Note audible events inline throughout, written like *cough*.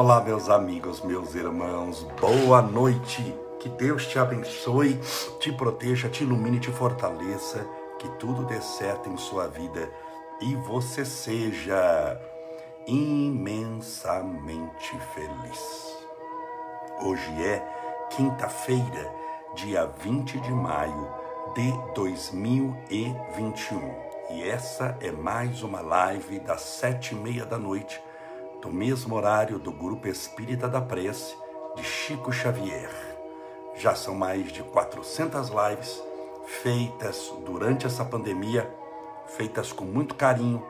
Olá, meus amigos, meus irmãos, boa noite. Que Deus te abençoe, te proteja, te ilumine, te fortaleça, que tudo dê certo em sua vida e você seja imensamente feliz. Hoje é quinta-feira, dia 20 de maio de 2021 e essa é mais uma live das sete e meia da noite do mesmo horário do Grupo Espírita da Prece de Chico Xavier. Já são mais de 400 lives feitas durante essa pandemia, feitas com muito carinho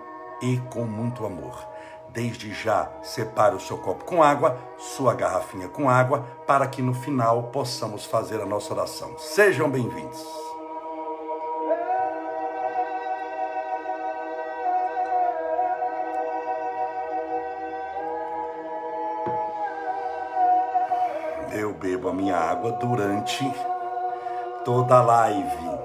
e com muito amor. Desde já, separe o seu copo com água, sua garrafinha com água, para que no final possamos fazer a nossa oração. Sejam bem-vindos. Eu bebo a minha água durante toda a live.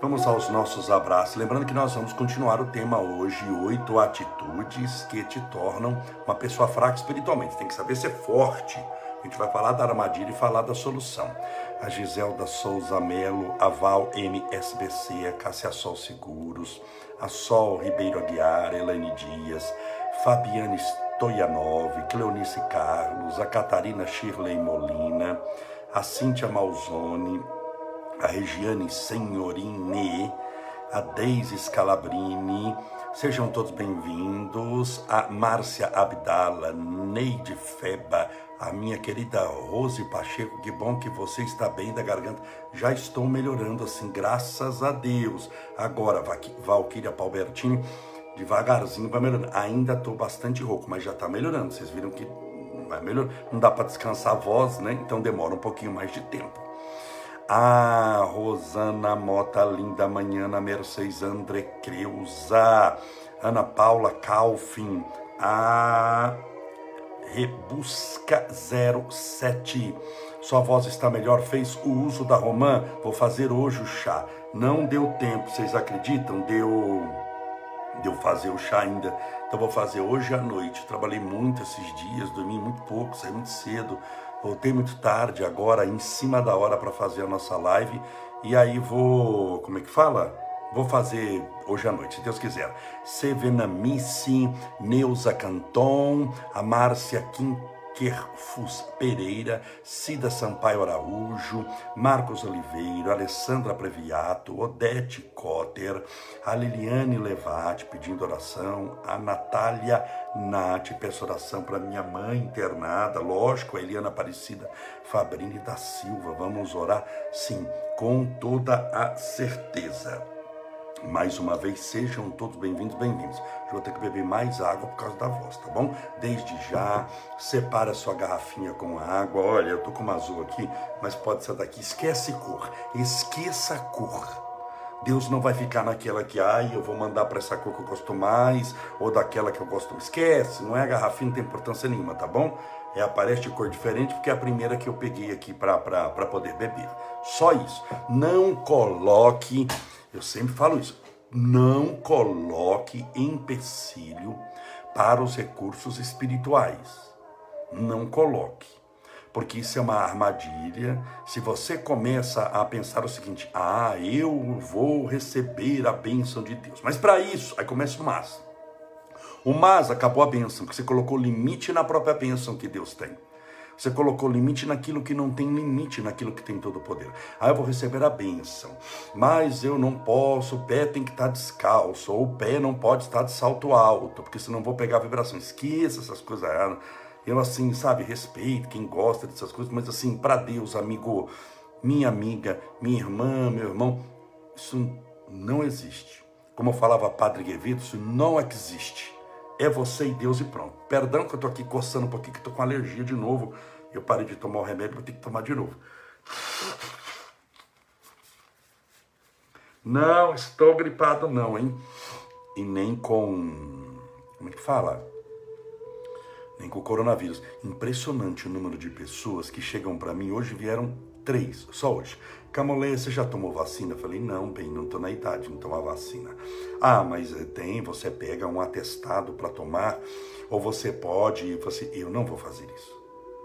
Vamos aos nossos abraços. Lembrando que nós vamos continuar o tema hoje: oito atitudes que te tornam uma pessoa fraca espiritualmente. Tem que saber ser forte. A gente vai falar da armadilha e falar da solução. A Giselda Souza Melo, a Val MSBC, a Cássia Sol Seguros, a Sol Ribeiro Aguiar, Elaine Dias, Fabiane Stoyanov, Cleonice Carlos, a Catarina Shirley Molina, a Cíntia Malzone, a Regiane Senhorine, a Deise Scalabrini, sejam todos bem-vindos, a Márcia Abdala, Neide Feba, a minha querida Rose Pacheco, que bom que você está bem da garganta, já estou melhorando assim, graças a Deus. Agora, Valquíria Palbertini, devagarzinho vai melhorando. Ainda estou bastante rouco, mas já está melhorando. Vocês viram que vai melhor. Não dá para descansar a voz, né? Então demora um pouquinho mais de tempo. A Rosana Mota, linda manhã, na Mercedes André Creuza, Ana Paula Calfin, a Rebusca 07. Sua voz está melhor, fez o uso da romã, vou fazer hoje o chá. Não deu tempo, vocês acreditam? Deu de eu fazer o chá ainda. Então vou fazer hoje à noite. Trabalhei muito esses dias, dormi muito pouco, saí muito cedo, voltei muito tarde, agora em cima da hora para fazer a nossa live. E aí vou, como é que fala? Vou fazer hoje à noite, se Deus quiser. Sevenamice, Neuza Canton, a Márcia Quinto Kerfus Pereira, Cida Sampaio Araújo, Marcos Oliveira, Alessandra Previato, Odete Cotter, a Liliane Levati pedindo oração, a Natália Nati peço oração para minha mãe internada, lógico, a Eliana Aparecida Fabrini da Silva, vamos orar? Sim, com toda a certeza. Mais uma vez, sejam todos bem-vindos, bem-vindos. Eu vou ter que beber mais água por causa da voz, tá bom? Desde já, separa a sua garrafinha com água. Olha, eu tô com uma azul aqui, mas pode ser daqui. Esquece cor, esqueça a cor. Deus não vai ficar naquela que, ai, eu vou mandar para essa cor que eu gosto mais, ou daquela que eu gosto. Esquece, não é a garrafinha, não tem importância nenhuma, tá bom? É, aparece de cor diferente porque é a primeira que eu peguei aqui para poder beber. Só isso. Não coloque eu sempre falo isso. Não coloque empecilho para os recursos espirituais. Não coloque. Porque isso é uma armadilha. Se você começa a pensar o seguinte: ah, eu vou receber a bênção de Deus. Mas para isso, aí começa o mas. O mas acabou a bênção, porque você colocou limite na própria bênção que Deus tem. Você colocou limite naquilo que não tem limite, naquilo que tem todo o poder. Aí eu vou receber a bênção, mas eu não posso, o pé tem que estar descalço, ou o pé não pode estar de salto alto, porque senão vou pegar a vibração. Esqueça essas coisas. Eu, assim, sabe, respeito quem gosta dessas coisas, mas assim, para Deus, amigo, minha amiga, minha irmã, meu irmão, isso não existe. Como eu falava Padre Guevito, isso não existe é você e Deus e pronto. Perdão que eu tô aqui coçando um pouquinho, que tô com alergia de novo. Eu parei de tomar o remédio, vou ter que tomar de novo. Não estou gripado não, hein? E nem com... Como é que fala? Nem com o coronavírus. Impressionante o número de pessoas que chegam para mim. Hoje vieram Três, só hoje. Camolê, você já tomou vacina? Eu falei, não, bem, não estou na idade de não tomar vacina. Ah, mas eh, tem, você pega um atestado para tomar, ou você pode. Você, eu não vou fazer isso.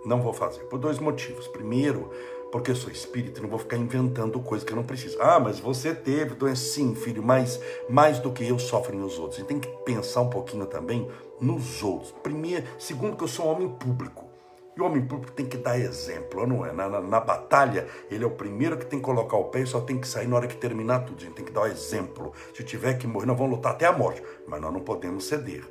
Não vou fazer, por dois motivos. Primeiro, porque eu sou espírito, não vou ficar inventando coisa que eu não preciso. Ah, mas você teve doença, sim, filho, mas mais do que eu sofrem os outros. Gente tem que pensar um pouquinho também nos outros. Primeiro, segundo, que eu sou um homem público. E o homem público tem que dar exemplo, não é? Na, na, na, batalha, ele é o primeiro que tem que colocar o pé e só tem que sair na hora que terminar tudo. A gente tem que dar o exemplo. Se tiver que morrer, nós vamos lutar até a morte, mas nós não podemos ceder.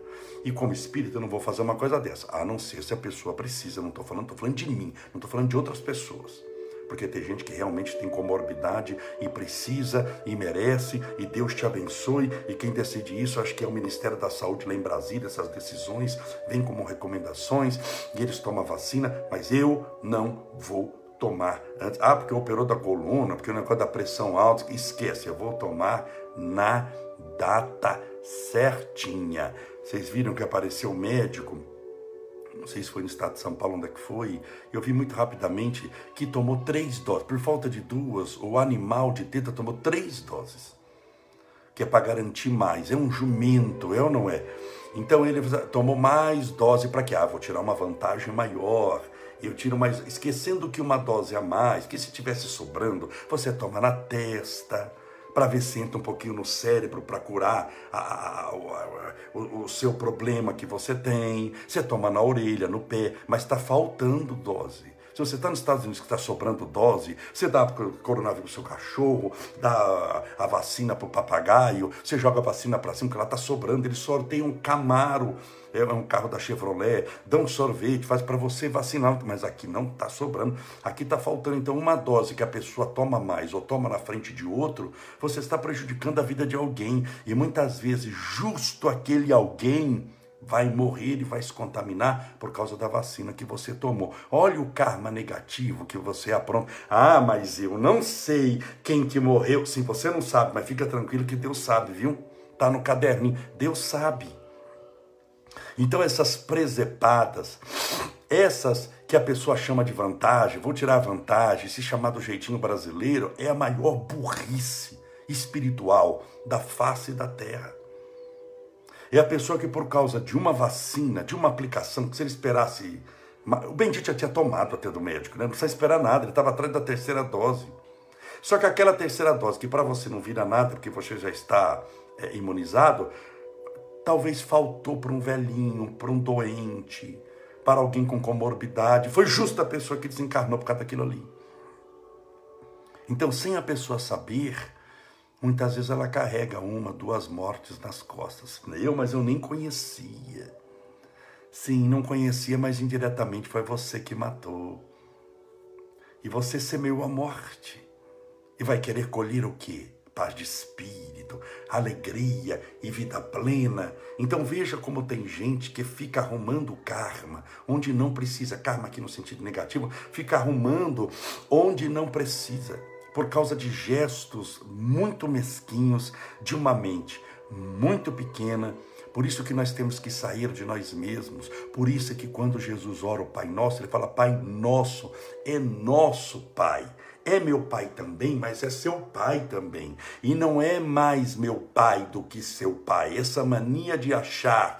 E como espírito, eu não vou fazer uma coisa dessa, a não ser se a pessoa precisa. Não estou falando, estou falando de mim, não estou falando de outras pessoas porque tem gente que realmente tem comorbidade e precisa e merece, e Deus te abençoe. E quem decide isso, acho que é o Ministério da Saúde lá em Brasília, essas decisões vêm como recomendações, e eles tomam vacina, mas eu não vou tomar antes. Ah, porque operou da coluna, porque o negócio da pressão alta, esquece, eu vou tomar na data certinha. Vocês viram que apareceu o médico sei se foi no estado de São Paulo, onde é que foi, eu vi muito rapidamente que tomou três doses. Por falta de duas, o animal de teta tomou três doses. Que é para garantir mais. É um jumento, é ou não é? Então ele tomou mais dose para quê? Ah, vou tirar uma vantagem maior. Eu tiro mais, esquecendo que uma dose a mais, que se tivesse sobrando, você toma na testa para ver se entra um pouquinho no cérebro para curar a, a, a, o, o, seu problema que você tem. Você toma na orelha, no pé, mas está faltando dose. Se você está nos Estados Unidos que está sobrando dose, você dá coronavírus para o seu cachorro, dá a vacina para o papagaio, você joga a vacina para cima, que ela está sobrando, ele sorteia um Camaro é um carro da Chevrolet, um sorvete, faz para você vacinar, mas aqui não está sobrando. Aqui está faltando então uma dose que a pessoa toma mais ou toma na frente de outro, você está prejudicando a vida de alguém e muitas vezes justo aquele alguém vai morrer e vai se contaminar por causa da vacina que você tomou. Olha o karma negativo que você apronta. Ah, mas eu não sei quem que morreu. Sim, você não sabe, mas fica tranquilo que Deus sabe, viu? Tá no caderninho. Deus sabe. Então, essas presepadas, essas que a pessoa chama de vantagem, vou tirar vantagem, se chamar do jeitinho brasileiro, é a maior burrice espiritual da face da terra. É a pessoa que, por causa de uma vacina, de uma aplicação, que se ele esperasse. O bendito já tinha tomado até do médico, né? não precisa esperar nada, ele estava atrás da terceira dose. Só que aquela terceira dose, que para você não vira nada, porque você já está é, imunizado, talvez faltou para um velhinho, para um doente, para alguém com comorbidade. Foi justa a pessoa que desencarnou por causa daquilo ali. Então, sem a pessoa saber, muitas vezes ela carrega uma, duas mortes nas costas. Eu, mas eu nem conhecia. Sim, não conhecia, mas indiretamente foi você que matou. E você semeou a morte. E vai querer colher o quê? Paz de espírito alegria e vida plena. Então veja como tem gente que fica arrumando karma onde não precisa, karma aqui no sentido negativo, fica arrumando onde não precisa, por causa de gestos muito mesquinhos de uma mente muito pequena. Por isso que nós temos que sair de nós mesmos. Por isso é que quando Jesus ora o Pai Nosso, ele fala: Pai Nosso, é nosso Pai é meu pai também, mas é seu pai também. E não é mais meu pai do que seu pai. Essa mania de achar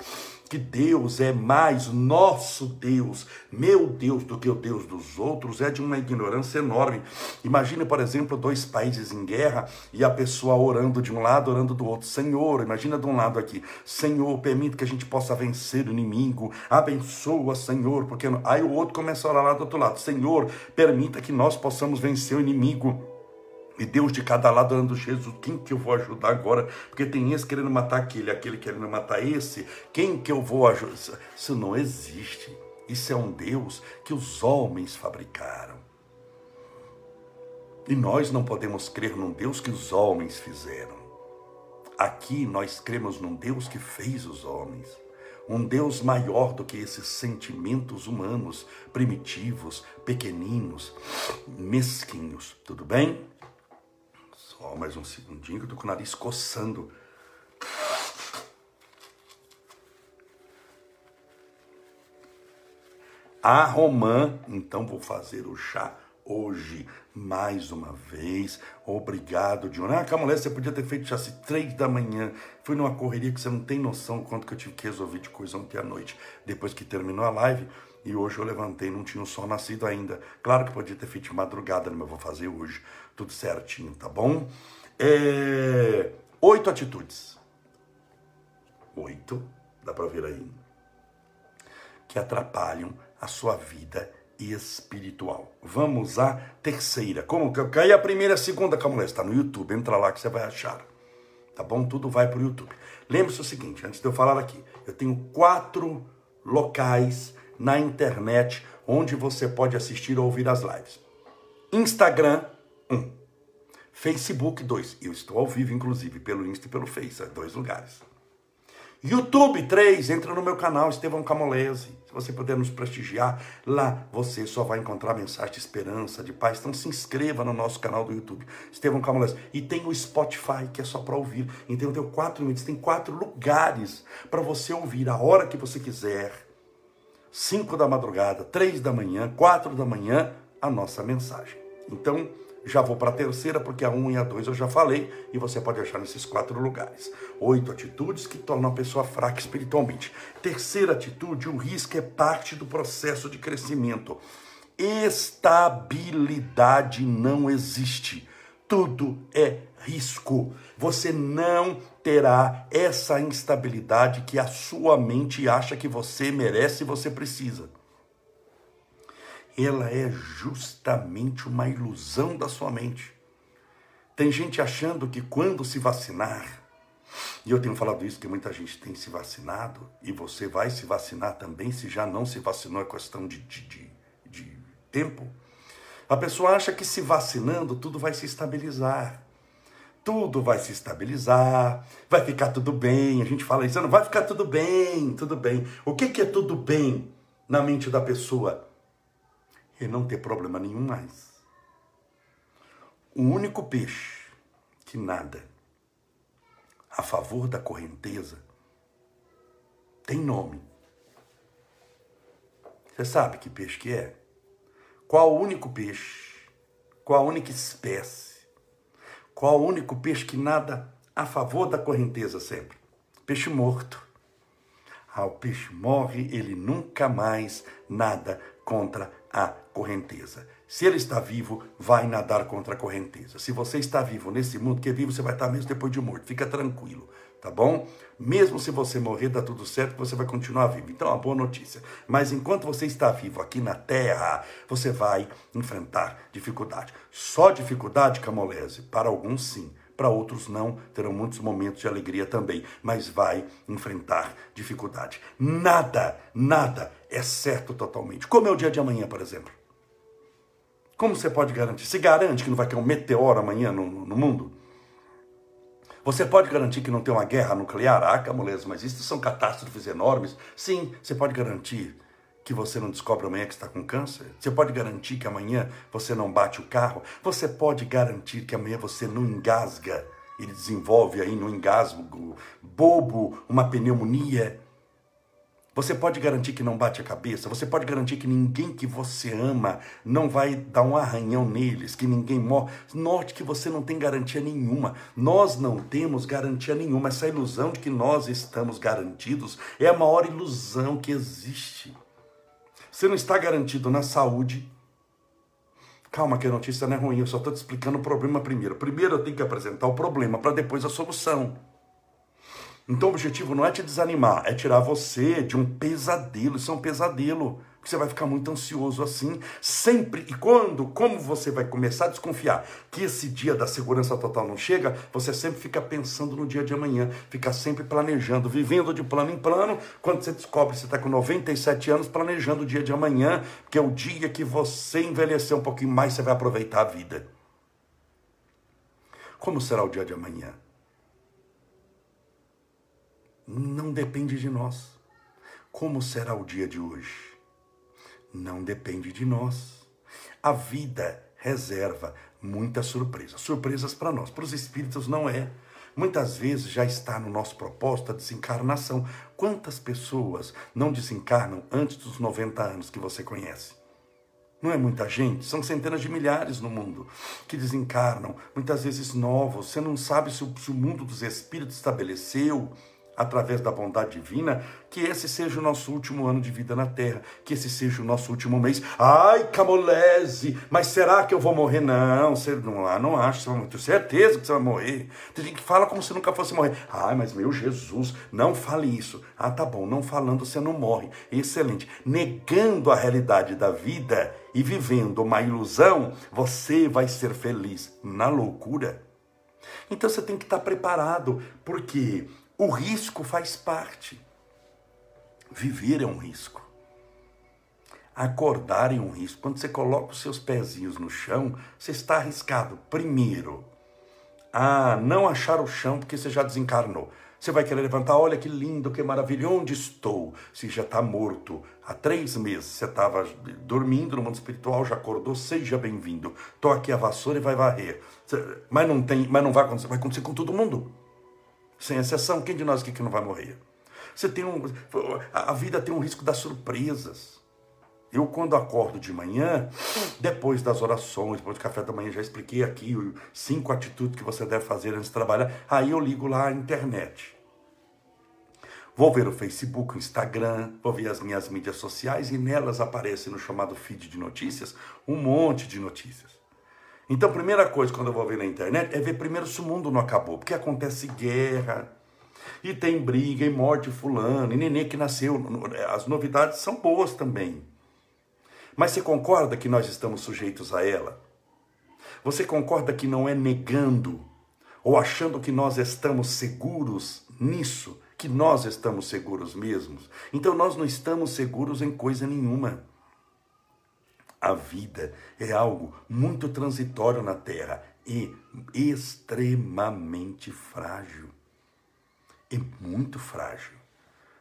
que Deus é mais nosso Deus, meu Deus, do que o Deus dos outros, é de uma ignorância enorme. Imagine, por exemplo, dois países em guerra e a pessoa orando de um lado, orando do outro. Senhor, imagina de um lado aqui, Senhor, permita que a gente possa vencer o inimigo, abençoa, Senhor, porque aí o outro começa a orar lá do outro lado, Senhor, permita que nós possamos vencer o inimigo. E Deus de cada lado orando, Jesus, quem que eu vou ajudar agora? Porque tem esse querendo matar aquele, aquele querendo matar esse. Quem que eu vou ajudar? Isso não existe. Isso é um Deus que os homens fabricaram. E nós não podemos crer num Deus que os homens fizeram. Aqui nós cremos num Deus que fez os homens. Um Deus maior do que esses sentimentos humanos, primitivos, pequeninos, mesquinhos. Tudo bem? Só mais um segundinho que eu tô com o nariz coçando. A romã, então vou fazer o chá hoje. Mais uma vez, obrigado, John. Ah, Camulé, você podia ter feito já às três da manhã. Fui numa correria que você não tem noção quanto que eu tive que resolver de coisa ontem à noite, depois que terminou a live. E hoje eu levantei, não tinha o sol nascido ainda. Claro que podia ter feito de madrugada, mas eu vou fazer hoje, tudo certinho, tá bom? É... Oito atitudes. Oito, dá para ver aí. Que atrapalham a sua vida espiritual. Vamos à terceira. Como que cai a primeira e a segunda, Camulé? Está no YouTube. Entra lá que você vai achar. Tá bom? Tudo vai para o YouTube. Lembre-se o seguinte, antes de eu falar aqui, eu tenho quatro locais na internet onde você pode assistir ou ouvir as lives. Instagram, um. Facebook, dois. Eu estou ao vivo, inclusive, pelo Insta e pelo Face, é dois lugares. YouTube 3, entra no meu canal Estevão Camolese. Se você puder nos prestigiar, lá você só vai encontrar mensagem de esperança, de paz. Então se inscreva no nosso canal do YouTube, Estevão Camolese. E tem o Spotify, que é só para ouvir. Então tenho quatro minutos, tem quatro lugares para você ouvir a hora que você quiser. 5 da madrugada, 3 da manhã, 4 da manhã, a nossa mensagem. Então, já vou para a terceira, porque a 1 um e a 2 eu já falei, e você pode achar nesses quatro lugares. Oito atitudes que tornam a pessoa fraca espiritualmente. Terceira atitude, o risco é parte do processo de crescimento. Estabilidade não existe. Tudo é risco. Você não terá essa instabilidade que a sua mente acha que você merece e você precisa ela é justamente uma ilusão da sua mente. Tem gente achando que quando se vacinar, e eu tenho falado isso que muita gente tem se vacinado, e você vai se vacinar também, se já não se vacinou, é questão de, de, de, de tempo. A pessoa acha que se vacinando tudo vai se estabilizar. Tudo vai se estabilizar, vai ficar tudo bem. A gente fala isso, não vai ficar tudo bem, tudo bem. O que, é tudo bem na mente da pessoa? e não ter problema nenhum mais. O único peixe que nada a favor da correnteza tem nome. Você sabe que peixe que é? Qual o único peixe? Qual a única espécie? Qual o único peixe que nada a favor da correnteza sempre? Peixe morto. Ah, o peixe morre, ele nunca mais nada contra a correnteza. Se ele está vivo, vai nadar contra a correnteza. Se você está vivo nesse mundo que é vivo, você vai estar mesmo depois de morto. Fica tranquilo, tá bom? Mesmo se você morrer, dá tudo certo, você vai continuar vivo. Então, é uma boa notícia. Mas enquanto você está vivo aqui na Terra, você vai enfrentar dificuldade. Só dificuldade, Camolese, para alguns sim para outros não, terão muitos momentos de alegria também, mas vai enfrentar dificuldade. Nada, nada é certo totalmente. Como é o dia de amanhã, por exemplo? Como você pode garantir? Se garante que não vai ter um meteoro amanhã no, no mundo? Você pode garantir que não tem uma guerra nuclear? Ah, Camuleza, mas isso são catástrofes enormes. Sim, você pode garantir que você não descobre amanhã que está com câncer? Você pode garantir que amanhã você não bate o carro? Você pode garantir que amanhã você não engasga e desenvolve aí no engasgo bobo uma pneumonia? Você pode garantir que não bate a cabeça? Você pode garantir que ninguém que você ama não vai dar um arranhão neles, que ninguém morre? Note que você não tem garantia nenhuma. Nós não temos garantia nenhuma. Essa ilusão de que nós estamos garantidos é a maior ilusão que existe. Você não está garantido na saúde. Calma, que a notícia não é ruim, eu só estou te explicando o problema primeiro. Primeiro eu tenho que apresentar o problema para depois a solução. Então o objetivo não é te desanimar, é tirar você de um pesadelo. Isso é um pesadelo. Porque você vai ficar muito ansioso assim, sempre. E quando, como você vai começar a desconfiar que esse dia da segurança total não chega, você sempre fica pensando no dia de amanhã, fica sempre planejando, vivendo de plano em plano. Quando você descobre que você está com 97 anos, planejando o dia de amanhã, que é o dia que você envelhecer um pouquinho mais, você vai aproveitar a vida. Como será o dia de amanhã? Não depende de nós. Como será o dia de hoje? Não depende de nós. A vida reserva muitas surpresas. Surpresas para nós, para os espíritos não é. Muitas vezes já está no nosso propósito a desencarnação. Quantas pessoas não desencarnam antes dos 90 anos que você conhece? Não é muita gente, são centenas de milhares no mundo que desencarnam, muitas vezes novos. Você não sabe se o, se o mundo dos espíritos estabeleceu através da bondade divina, que esse seja o nosso último ano de vida na Terra, que esse seja o nosso último mês. Ai, Camolese, mas será que eu vou morrer? Não, você não, ah, não acho, você vai morrer. Tenho certeza que você vai morrer. Tem gente que fala como se nunca fosse morrer. Ai, mas meu Jesus, não fale isso. Ah, tá bom, não falando você não morre. Excelente. Negando a realidade da vida e vivendo uma ilusão, você vai ser feliz na loucura. Então você tem que estar preparado, porque o risco faz parte. Viver é um risco. Acordar é um risco. Quando você coloca os seus pezinhos no chão, você está arriscado. Primeiro, a não achar o chão porque você já desencarnou. Você vai querer levantar, olha que lindo, que maravilha, onde estou? Se já está morto há três meses, você estava dormindo no mundo espiritual, já acordou, seja bem-vindo. Aqui a vassoura e vai varrer. Mas não tem, mas não vai acontecer, vai acontecer com todo mundo sem exceção. Quem de nós aqui que não vai morrer? Você tem um, a vida tem um risco das surpresas. Eu, quando acordo de manhã, depois das orações, depois do café da manhã, já expliquei aqui cinco atitudes que você deve fazer antes de trabalhar. Aí eu ligo lá a internet. Vou ver o Facebook, o Instagram, vou ver as minhas mídias sociais e nelas aparece no chamado feed de notícias um monte de notícias. Então, primeira coisa quando eu vou ver na internet é ver primeiro se o mundo não acabou, porque acontece guerra, e tem briga, e morte fulano, e neném que nasceu. As novidades são boas também. Mas você concorda que nós estamos sujeitos a ela? Você concorda que não é negando ou achando que nós estamos seguros nisso, que nós estamos seguros mesmos? Então nós não estamos seguros em coisa nenhuma. A vida é algo muito transitório na Terra e extremamente frágil. É muito frágil.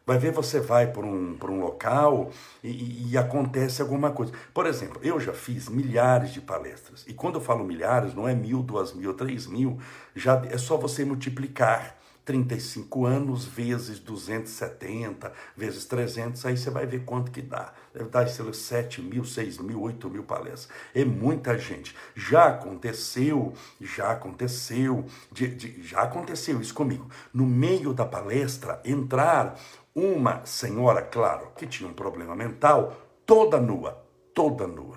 Vai ver, você vai para um, por um local e, e, acontece alguma coisa. Por exemplo, eu já fiz milhares de palestras. E quando eu falo milhares, não é mil, duas mil, três mil, já é só você multiplicar 35 anos vezes 270, vezes 300, aí você vai ver quanto que dá. Deve dar, sei lá, 7 mil, 6 mil, 8 mil palestras. É muita gente. Já aconteceu, já aconteceu, de, de, já aconteceu isso comigo. No meio da palestra, entrar uma senhora, claro, que tinha um problema mental, toda nua, toda nua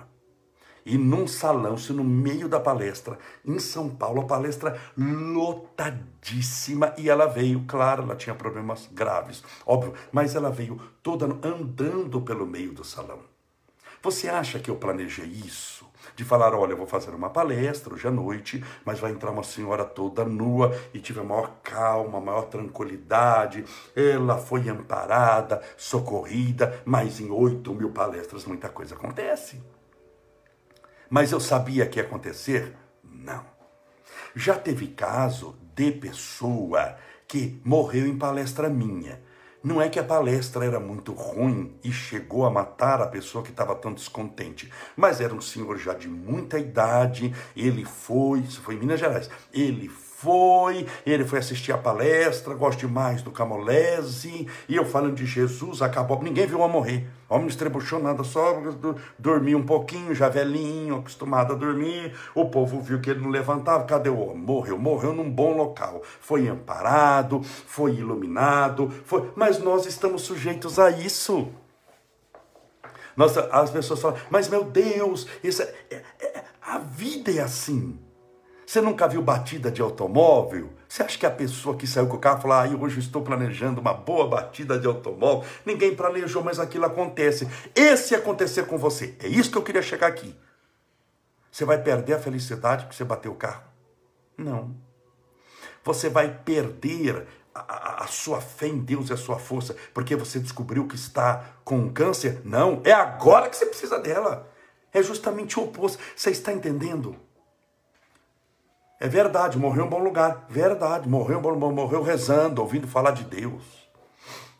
e num salão, se no meio da palestra, em São Paulo, a palestra lotadíssima, e ela veio, claro, ela tinha problemas graves, óbvio, mas ela veio toda andando pelo meio do salão. Você acha que eu planejei isso? De falar, olha, eu vou fazer uma palestra hoje à noite, mas vai entrar uma senhora toda nua e tive a maior calma, a maior tranquilidade. Ela foi amparada, socorrida, mas em oito mil palestras muita coisa acontece. Mas eu sabia que ia acontecer? Não. Já teve caso de pessoa que morreu em palestra minha. Não é que a palestra era muito ruim e chegou a matar a pessoa que estava tão descontente, mas era um senhor já de muita idade, ele foi, isso foi em Minas Gerais, ele foi, ele foi assistir a palestra, gosto demais do Camolese, e eu falando de Jesus, acabou, ninguém viu a morrer. O homem estrebuchou nada, só dormiu um pouquinho, já velhinho, acostumado a dormir. O povo viu que ele não levantava, cadê o homem? Morreu, morreu num bom local. Foi amparado, foi iluminado, foi... mas nós estamos sujeitos a isso. Nós, as pessoas falam, mas meu Deus, isso é, é, é, a vida é assim. Você nunca viu batida de automóvel? Você acha que a pessoa que saiu com o carro falou, ah, hoje estou planejando uma boa batida de automóvel? Ninguém planejou, mas aquilo acontece. Esse acontecer com você. É isso que eu queria chegar aqui. Você vai perder a felicidade porque você bateu o carro? Não. Você vai perder a, a, sua fé em Deus e a sua força porque você descobriu que está com câncer? Não. É agora que você precisa dela. É justamente o oposto. Você está entendendo? É verdade, morreu em um bom lugar. Verdade, morreu morreu rezando, ouvindo falar de Deus.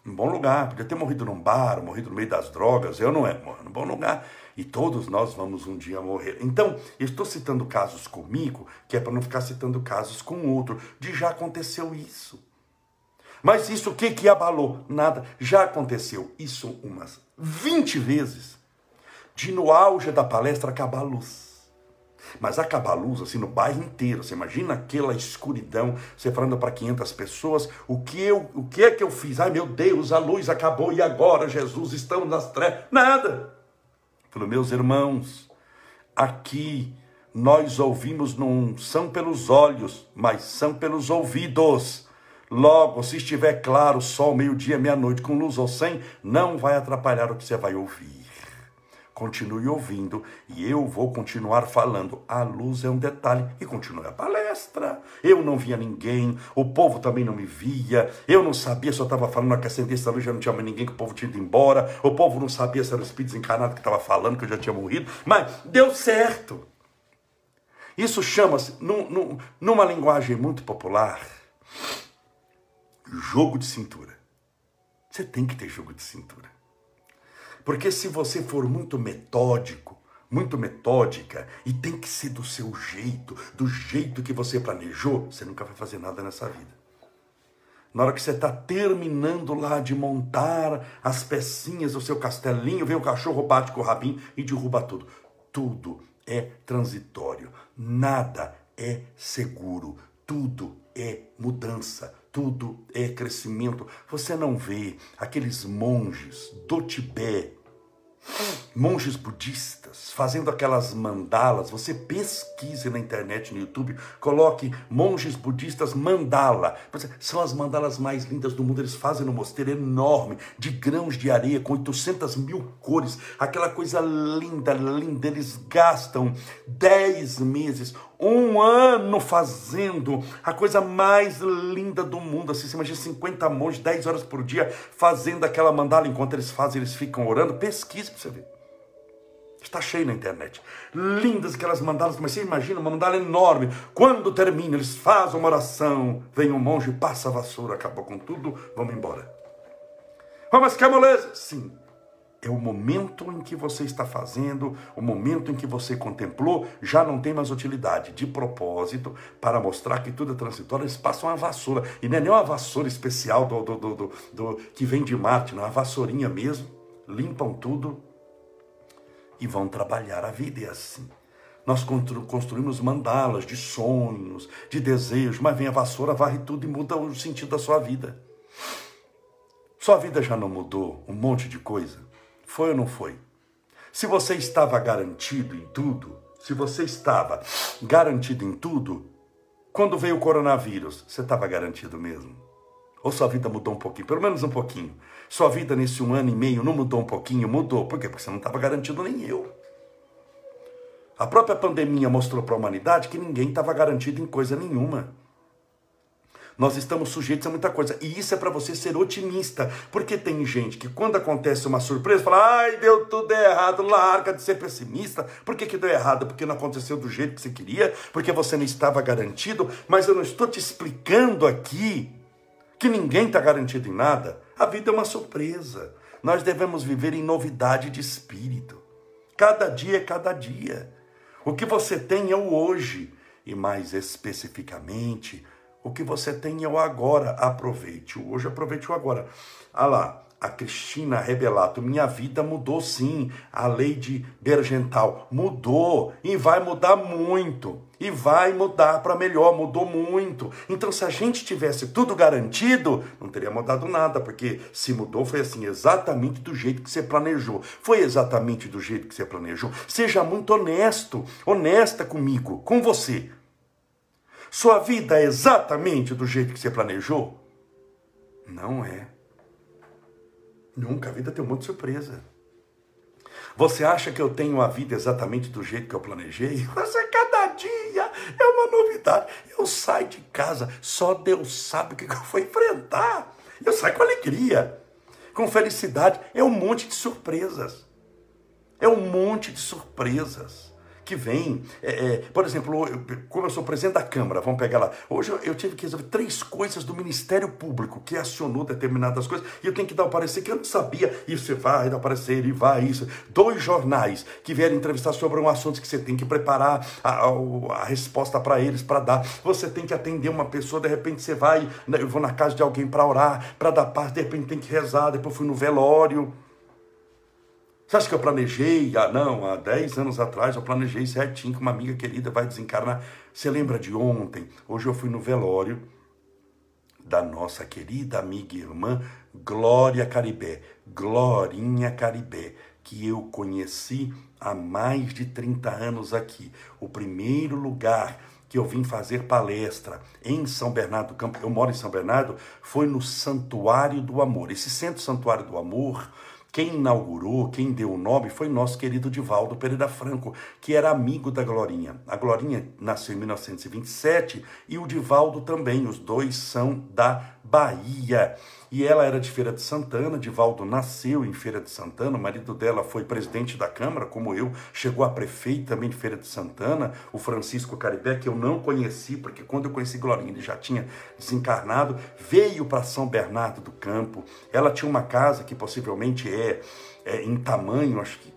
Em bom lugar. Podia ter morrido num bar, morrido no meio das drogas. Eu não é, morro em bom lugar. E todos nós vamos um dia morrer. Então, eu estou citando casos comigo, que é para não ficar citando casos com outro. De já aconteceu isso. Mas isso o que que abalou? Nada. Já aconteceu isso umas 20 vezes de no auge da palestra acabar a luz. Mas acabar a luz assim no bairro inteiro. Você imagina aquela escuridão, você falando para 500 pessoas, o que eu, o que é que eu fiz? Ai meu Deus, a luz acabou e agora, Jesus, estamos nas trevas. Nada. Falou, meus irmãos, aqui nós ouvimos não são pelos olhos, mas são pelos ouvidos. Logo, se estiver claro, sol, meio-dia, meia-noite, com luz ou sem, não vai atrapalhar o que você vai ouvir. Continue ouvindo e eu vou continuar falando. A luz é um detalhe e continue a palestra. Eu não via ninguém, o povo também não me via, eu não sabia se eu estava falando que acendesse a luz já não tinha mais ninguém, que o povo tinha ido embora, o povo não sabia se era o espírito desencarnado que estava falando, que eu já tinha morrido, mas deu certo. Isso chama-se, num, num, numa linguagem muito popular, jogo de cintura. Você tem que ter jogo de cintura. Porque se você for muito metódico, muito metódica, e tem que ser do seu jeito, do jeito que você planejou, você nunca vai fazer nada nessa vida. Na hora que você está terminando lá de montar as pecinhas do seu castelinho, vem o cachorro, bate com o rabinho e derruba tudo. Tudo é transitório, nada é seguro, tudo é mudança, tudo é crescimento. Você não vê aqueles monges do Tibete, monges budistas, fazendo aquelas mandalas. Você pesquise na internet, no YouTube, coloque monges budistas mandala. São as mandalas mais lindas do mundo. Eles fazem no mosteiro enorme, de grãos de areia, com 800 mil cores. Aquela coisa linda, linda. Eles gastam 10 meses, um ano fazendo a coisa mais linda do mundo. Assim, você imagina 50 monges, 10 horas por dia, fazendo aquela mandala. Enquanto eles fazem, eles ficam orando. Pesquise para você ver. Está cheio na internet. Lindas aquelas mandalas, mas você imagina uma mandala enorme. Quando termina, eles fazem uma oração. Vem um monge, passa a vassoura, acabou com tudo, vamos embora. Vamos ficar moleza? Sim é o momento em que você está fazendo, o momento em que você contemplou, já não tem mais utilidade. De propósito, para mostrar que tudo é transitório, eles passam uma vassoura. E não é nem uma vassoura especial do, do, do, do, do que vem de Marte, não é uma vassourinha mesmo. Limpam tudo e vão trabalhar. A vida é assim. Nós construímos mandalas de sonhos, de desejos, mas vem a vassoura, varre tudo e muda o sentido da sua vida. Sua vida já não mudou um monte de coisa? Foi ou não foi? Se você estava garantido em tudo, se você estava garantido em tudo, quando veio o coronavírus, você estava garantido mesmo? Ou sua vida mudou um pouquinho? Pelo menos um pouquinho. Sua vida nesse um ano e meio não mudou um pouquinho? Mudou. Por quê? Porque você não estava garantido nem eu. A própria pandemia mostrou para a humanidade que ninguém estava garantido em coisa nenhuma. Nós estamos sujeitos a muita coisa. E isso é para você ser otimista. Porque tem gente que, quando acontece uma surpresa, fala: ai, deu tudo errado, larga de ser pessimista. Por que, que deu errado? Porque não aconteceu do jeito que você queria, porque você não estava garantido. Mas eu não estou te explicando aqui que ninguém está garantido em nada. A vida é uma surpresa. Nós devemos viver em novidade de espírito. Cada dia é cada dia. O que você tem é o hoje. E mais especificamente, o que você tem é o agora. Aproveite o hoje, aproveite o agora. Ah lá, a Cristina Rebelato, minha vida mudou sim. A lei de Bergental mudou e vai mudar muito. E vai mudar para melhor, mudou muito. Então, se a gente tivesse tudo garantido, não teria mudado nada, porque se mudou foi assim, exatamente do jeito que você planejou. Foi exatamente do jeito que você planejou. Seja muito honesto, honesta comigo, com você. Sua vida é exatamente do jeito que você planejou? Não é. Nunca. A vida tem um monte de surpresa. Você acha que eu tenho a vida exatamente do jeito que eu planejei? *laughs* Você cada dia é uma novidade. Eu saio de casa, só Deus sabe o que eu vou enfrentar. Eu saio com alegria, com felicidade. É um monte de surpresas. É um monte de surpresas que vem. É, é, por exemplo, como eu sou presidente da Câmara, vamos pegar lá. Hoje eu, eu, tive que resolver três coisas do Ministério Público que acionou determinadas coisas e eu tenho que dar o parecer que eu não sabia. Você vai dar o parecer e vai isso. Dois jornais que vieram entrevistar sobre um assunto que você tem que preparar a, a, a resposta para eles, para dar. Você tem que atender uma pessoa, de repente você vai, né, eu vou na casa de alguém para orar, para dar paz, de repente tem que rezar, depois fui no velório. Você acha que eu planejei? Ah, não, há 10 anos atrás eu planejei certinho que uma amiga querida vai desencarnar. Você lembra de ontem? Hoje eu fui no velório da nossa querida amiga e irmã Glória Caribé, Glorinha Caribé, que eu conheci há mais de 30 anos aqui. O primeiro lugar que eu vim fazer palestra em São Bernardo do Campo, eu moro em São Bernardo, foi no Santuário do Amor. Esse Centro Santuário do Amor quem inaugurou, quem deu o nome foi nosso querido Divaldo Pereira Franco, que era amigo da Glorinha. A Glorinha nasceu em 1927 e o Divaldo também, os dois são da Bahia. E ela era de Feira de Santana, Divaldo nasceu em Feira de Santana, o marido dela foi presidente da Câmara, como eu, chegou a prefeito também de Feira de Santana, o Francisco Caribé, que eu não conheci, porque quando eu conheci Glorinha ele já tinha desencarnado, veio para São Bernardo do Campo. Ela tinha uma casa que possivelmente é, é em tamanho, acho que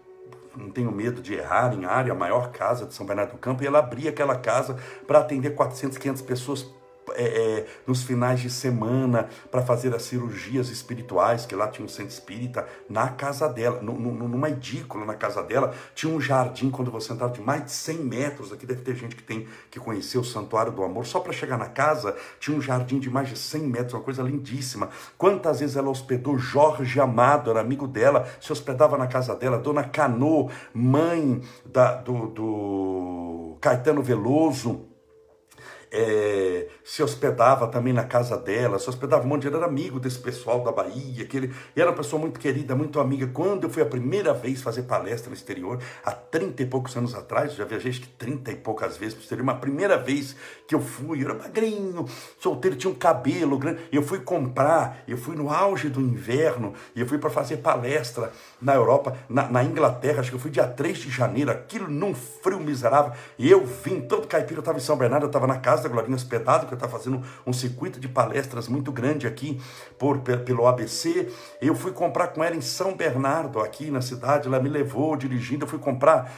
não tenho medo de errar, em área, a maior casa de São Bernardo do Campo, e ela abria aquela casa para atender 400, 500 pessoas é, é, nos finais de semana para fazer as cirurgias espirituais, que lá tinha um centro espírita, na casa dela, no, no, numa edícula na casa dela, tinha um jardim, quando você entrava de mais de 100 metros, aqui deve ter gente que tem que conhecer o Santuário do Amor, só para chegar na casa, tinha um jardim de mais de 100 metros, uma coisa lindíssima. Quantas vezes ela hospedou Jorge Amado, era amigo dela, se hospedava na casa dela, Dona Cano, mãe da, do, do Caetano Veloso, é, se hospedava também na casa dela, se hospedava um monte, ele era amigo desse pessoal da Bahia, que ele, era uma pessoa muito querida, muito amiga. Quando eu fui a primeira vez fazer palestra no exterior, há 30 e poucos anos atrás, já viajei acho que 30 e poucas vezes para o exterior, uma primeira vez que eu fui, eu era magrinho, solteiro, tinha um cabelo grande, eu fui comprar, eu fui no auge do inverno, e eu fui para fazer palestra na Europa, na, na, Inglaterra, acho que eu fui dia 3 de janeiro, aquilo num frio miserável, e eu vim, todo caipira, eu estava em São Bernardo, eu estava na casa da Glorinha hospedado, que estava fazendo um circuito de palestras muito grande aqui por, pelo ABC. Eu fui comprar com ela em São Bernardo, aqui na cidade. Ela me levou dirigindo. Eu fui comprar,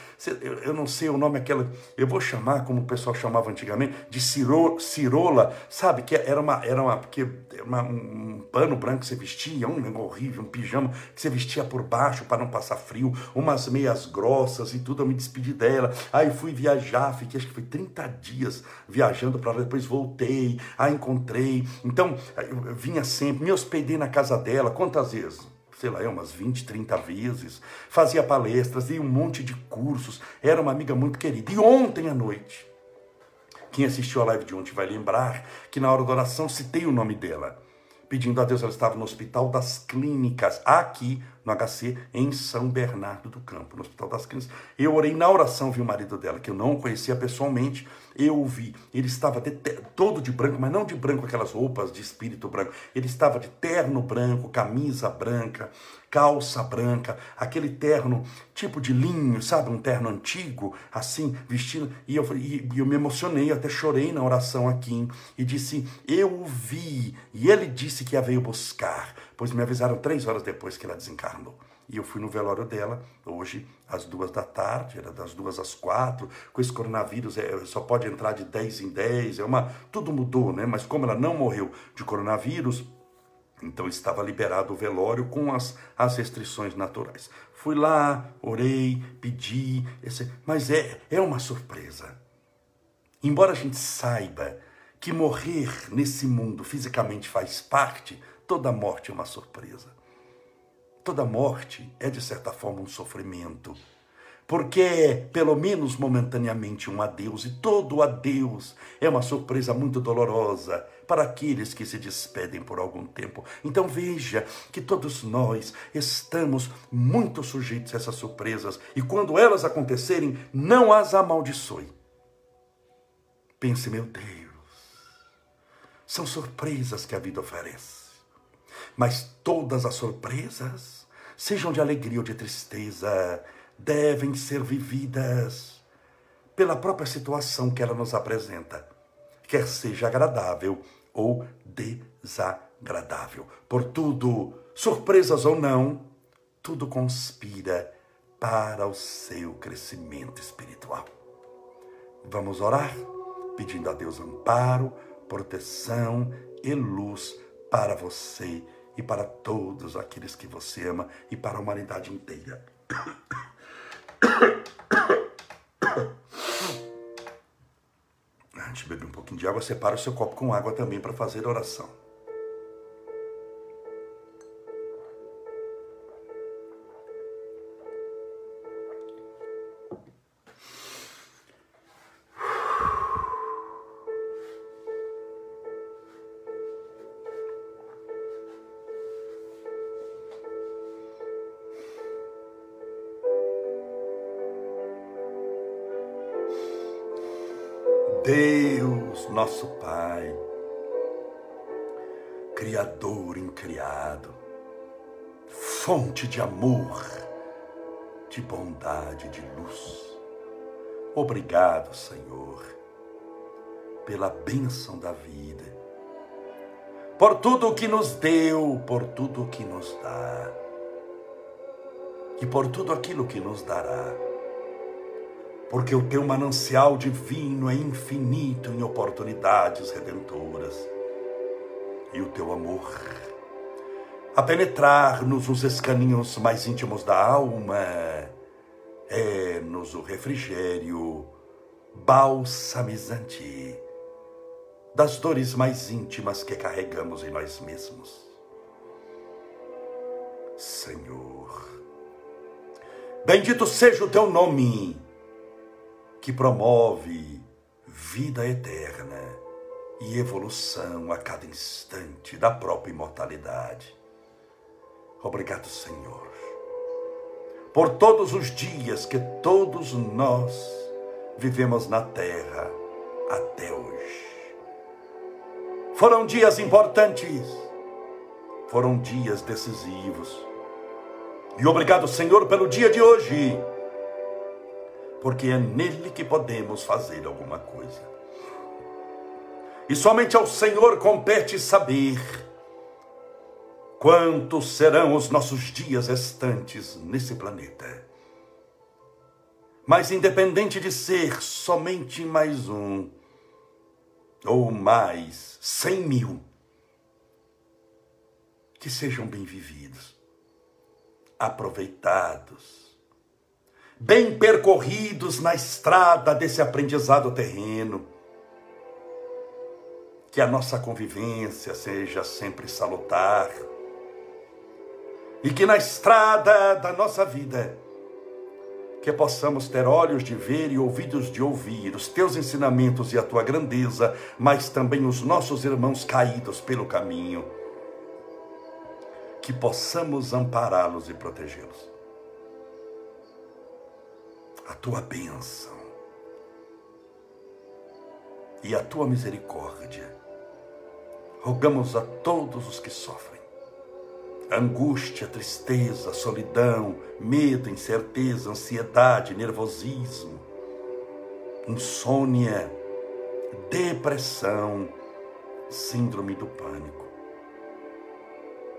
eu não sei o nome aquela, eu vou chamar como o pessoal chamava antigamente, de ciro, cirola, sabe? Que era uma, era uma, porque uma, um pano branco que você vestia, um negócio horrível, um pijama que você vestia por baixo para não passar frio, umas meias grossas e tudo. Eu me despedi dela. Aí fui viajar, fiquei acho que foi 30 dias viajando para depois voltei, a encontrei. Então, vinha sempre, me hospedei na casa dela, quantas vezes? sei lá, umas 20, 30 vezes, fazia palestras, dei um monte de cursos, era uma amiga muito querida. E ontem à noite, quem assistiu a live de ontem vai lembrar que na hora da oração citei o nome dela, pedindo a Deus, ela estava no Hospital das Clínicas, aqui no HC, em São Bernardo do Campo, no Hospital das Clínicas. Eu orei na oração, vi o marido dela, que eu não conhecia pessoalmente, eu vi. Ele estava de, todo de branco, mas não de branco aquelas roupas de espírito branco. Ele estava de terno branco, camisa branca, calça branca, aquele terno tipo de linho, sabe? Um terno antigo, assim, vestido. E eu, e, eu me emocionei, até chorei na oração aqui. E disse: Eu vi. E ele disse que a veio buscar, pois me avisaram três horas depois que ela desencarnou. E eu fui no velório dela, hoje, às duas da tarde, era das duas às quatro. Com esse coronavírus, é, só pode entrar de dez em dez. É uma, tudo mudou, né? Mas como ela não morreu de coronavírus, então estava liberado o velório com as, as restrições naturais. Fui lá, orei, pedi, esse, mas é, é uma surpresa. Embora a gente saiba que morrer nesse mundo fisicamente faz parte, toda morte é uma surpresa. Toda morte é, de certa forma, um sofrimento, porque é, pelo menos momentaneamente, um adeus, e todo adeus é uma surpresa muito dolorosa para aqueles que se despedem por algum tempo. Então veja que todos nós estamos muito sujeitos a essas surpresas, e quando elas acontecerem, não as amaldiçoe. Pense, meu Deus, são surpresas que a vida oferece. Mas todas as surpresas, sejam de alegria ou de tristeza, devem ser vividas pela própria situação que ela nos apresenta, quer seja agradável ou desagradável. Por tudo, surpresas ou não, tudo conspira para o seu crescimento espiritual. Vamos orar pedindo a Deus amparo, proteção e luz para você e para todos aqueles que você ama e para a humanidade inteira. *coughs* Antes de beber um pouquinho de água, separa o seu copo com água também para fazer oração. Deus, nosso Pai, Criador incriado, fonte de amor, de bondade, de luz. Obrigado, Senhor, pela bênção da vida, por tudo o que nos deu, por tudo o que nos dá e por tudo aquilo que nos dará porque o teu manancial divino é infinito em oportunidades redentoras, e o teu amor, a penetrar-nos os escaninhos mais íntimos da alma, é-nos o refrigério balsamizante das dores mais íntimas que carregamos em nós mesmos. Senhor, bendito seja o teu nome que promove vida eterna e evolução a cada instante da própria imortalidade. Obrigado, Senhor, por todos os dias que todos nós vivemos na terra até hoje. Foram dias importantes, foram dias decisivos. E obrigado, Senhor, pelo dia de hoje porque é nele que podemos fazer alguma coisa. E somente ao Senhor compete saber quantos serão os nossos dias restantes nesse planeta. Mas independente de ser somente mais um, ou mais cem mil, que sejam bem vividos, aproveitados, bem percorridos na estrada desse aprendizado terreno. Que a nossa convivência seja sempre salutar. E que na estrada da nossa vida, que possamos ter olhos de ver e ouvidos de ouvir os teus ensinamentos e a tua grandeza, mas também os nossos irmãos caídos pelo caminho, que possamos ampará-los e protegê-los a tua bênção e a tua misericórdia. Rogamos a todos os que sofrem angústia, tristeza, solidão, medo, incerteza, ansiedade, nervosismo, insônia, depressão, síndrome do pânico,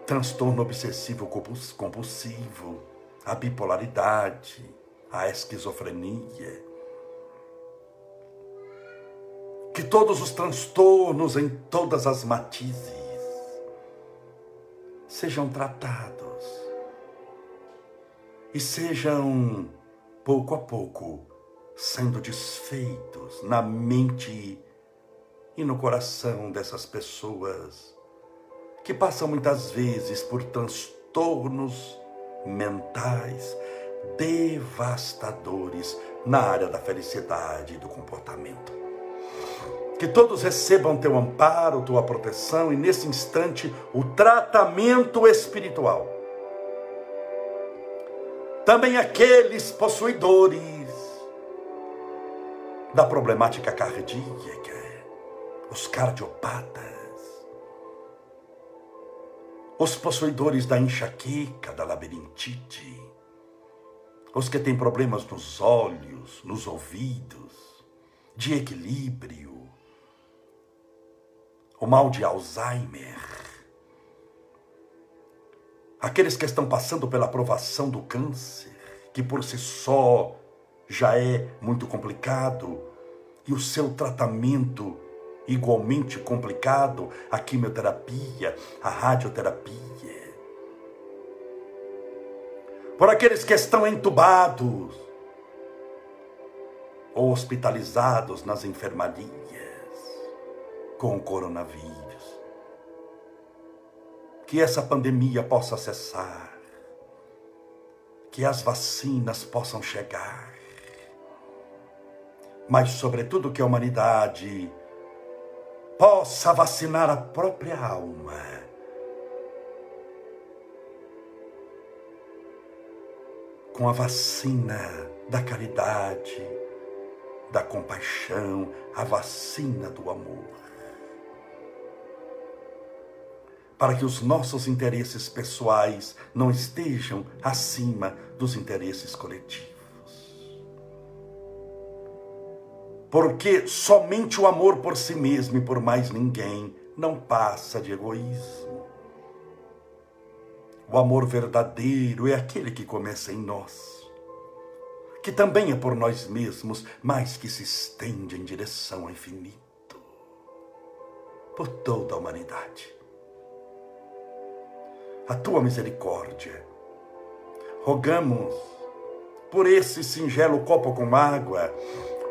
transtorno obsessivo compulsivo, a bipolaridade, a esquizofrenia. Que todos os transtornos em todas as matizes sejam tratados e sejam, pouco a pouco, sendo desfeitos na mente e no coração dessas pessoas que passam muitas vezes por transtornos mentais, devastadores na área da felicidade e do comportamento. Que todos recebam teu amparo, tua proteção e nesse instante o tratamento espiritual. Também aqueles possuidores da problemática cardíaca, os cardiopatas, os possuidores da enxaqueca, da labirintite, os que têm problemas nos olhos, nos ouvidos, de equilíbrio, o mal de Alzheimer, aqueles que estão passando pela aprovação do câncer, que por si só já é muito complicado, e o seu tratamento igualmente complicado, a quimioterapia, a radioterapia por aqueles que estão entubados ou hospitalizados nas enfermarias com o coronavírus. Que essa pandemia possa cessar, que as vacinas possam chegar, mas, sobretudo, que a humanidade possa vacinar a própria alma com a vacina da caridade, da compaixão, a vacina do amor. Para que os nossos interesses pessoais não estejam acima dos interesses coletivos. Porque somente o amor por si mesmo e por mais ninguém não passa de egoísmo. O amor verdadeiro é aquele que começa em nós, que também é por nós mesmos, mas que se estende em direção ao infinito, por toda a humanidade. A tua misericórdia, rogamos por esse singelo copo com água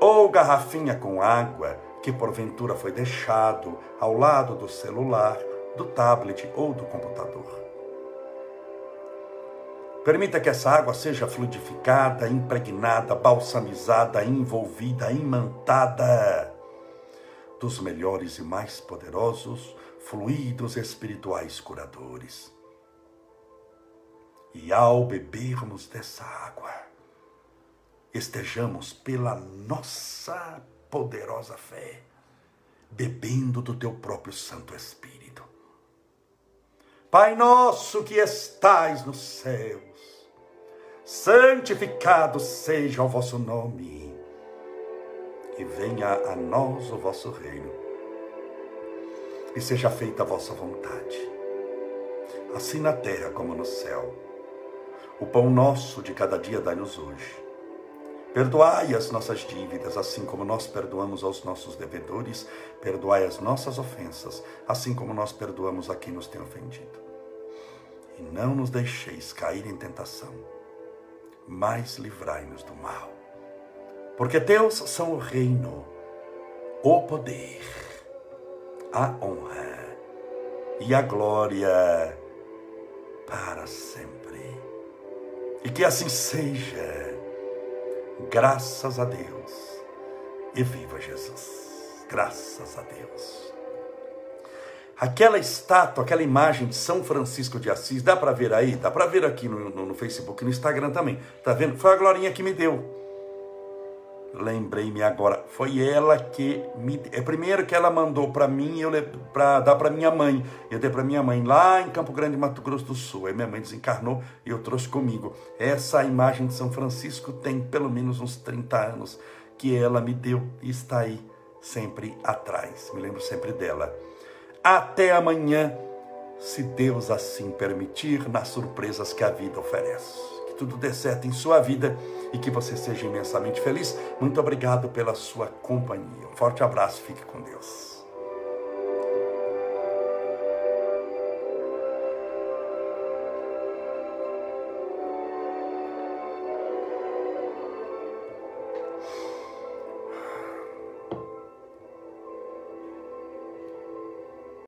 ou garrafinha com água que porventura foi deixado ao lado do celular, do tablet ou do computador. Permita que essa água seja fluidificada, impregnada, balsamizada, envolvida, imantada dos melhores e mais poderosos fluidos espirituais curadores. E ao bebermos dessa água, estejamos pela nossa poderosa fé, bebendo do teu próprio Santo Espírito. Pai nosso que estais nos céus, santificado seja o vosso nome, e venha a nós o vosso reino, e seja feita a vossa vontade, assim na terra como no céu. O pão nosso de cada dia dai-nos hoje. Perdoai as nossas dívidas, assim como nós perdoamos aos nossos devedores. Perdoai as nossas ofensas, assim como nós perdoamos a quem nos tem ofendido. E não nos deixeis cair em tentação mas livrai-nos do mal. Porque teus são o reino, o poder, a honra e a glória para sempre. E que assim seja, graças a Deus, e viva Jesus, graças a Deus. Aquela estátua, aquela imagem de São Francisco de Assis, dá para ver aí? Dá para ver aqui no, no, no Facebook, no Instagram também. Tá vendo? Foi a Glorinha que me deu. Lembrei-me agora, foi ela que me. É primeiro que ela mandou para mim, eu para dar para minha mãe. Eu dei para minha mãe lá em Campo Grande, Mato Grosso do Sul. Aí minha mãe desencarnou e eu trouxe comigo. Essa imagem de São Francisco tem pelo menos uns 30 anos que ela me deu e está aí sempre atrás. Me lembro sempre dela. Até amanhã, se Deus assim permitir, nas surpresas que a vida oferece. Que tudo dê certo em sua vida e que você seja imensamente feliz. Muito obrigado pela sua companhia. Um forte abraço, fique com Deus.